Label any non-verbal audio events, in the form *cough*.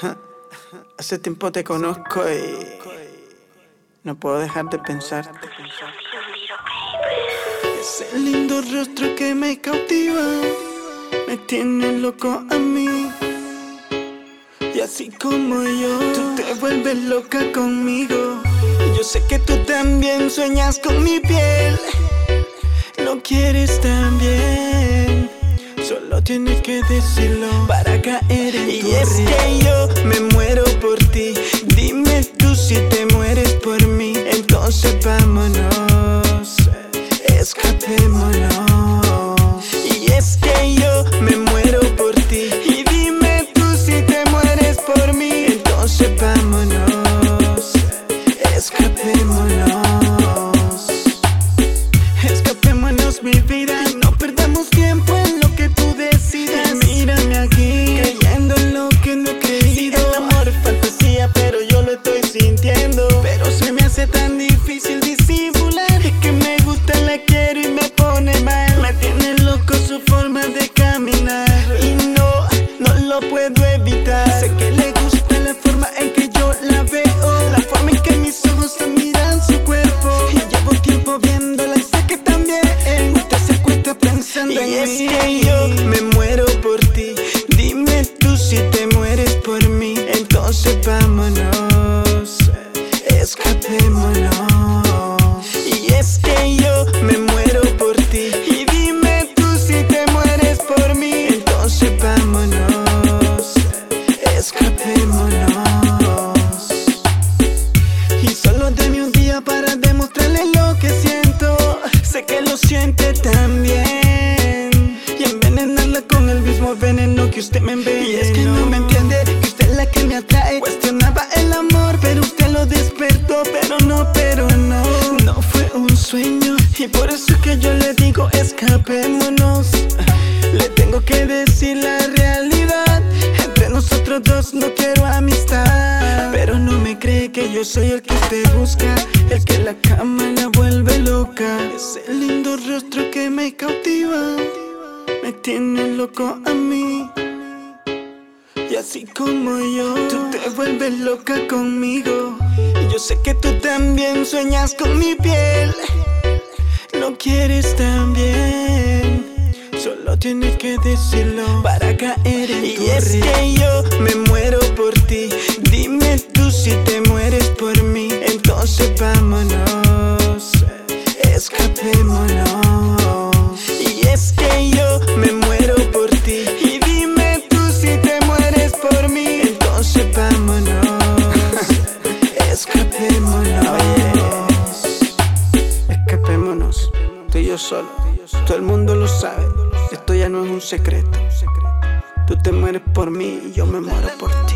*laughs* Hace tiempo te conozco y no puedo dejar de pensarte. Ese lindo rostro que me cautiva me tiene loco a mí. Y así como yo, tú te vuelves loca conmigo. Yo sé que tú también sueñas con mi piel. Lo quieres también. Solo tienes que decirlo para caer en y tu Y es que yo me muero por ti. Dime tú si te mueres por mí. Entonces vámonos, escapémonos. Y es que yo me muero por ti. Y dime tú si te mueres por mí. Entonces vámonos, escapémonos. Escapémonos mi vida. No Y es que yo me muero por ti. Dime tú si te mueres por mí. Entonces vámonos, escapémonos. Y es que yo me muero por ti. Y dime tú si te mueres por mí. Entonces vámonos, escapémonos. Y solo dame un día para demostrarle lo que siento. Sé que lo siente también. Veneno que usted me envenenó. Y es que no me entiende que usted es la que me atrae. Cuestionaba el amor, pero usted lo despertó. Pero no, pero no. No fue un sueño. Y por eso es que yo le digo escapémonos. Le tengo que decir la realidad. Entre nosotros dos no quiero amistad. Pero no me cree que yo soy el que usted busca. El que la cama la vuelve loca. Ese lindo rostro que me cautiva. Me tiene loco así como yo, tú te vuelves loca conmigo. Y yo sé que tú también sueñas con mi piel. Lo quieres también. Solo tienes que decirlo para caer en y tu Y es que yo me muero por ti. Dime tú si te mueres por mí. Entonces vámonos, escapémonos. Escapémonos, tú y yo solo. Todo el mundo lo sabe. Esto ya no es un secreto. Tú te mueres por mí y yo me muero por ti.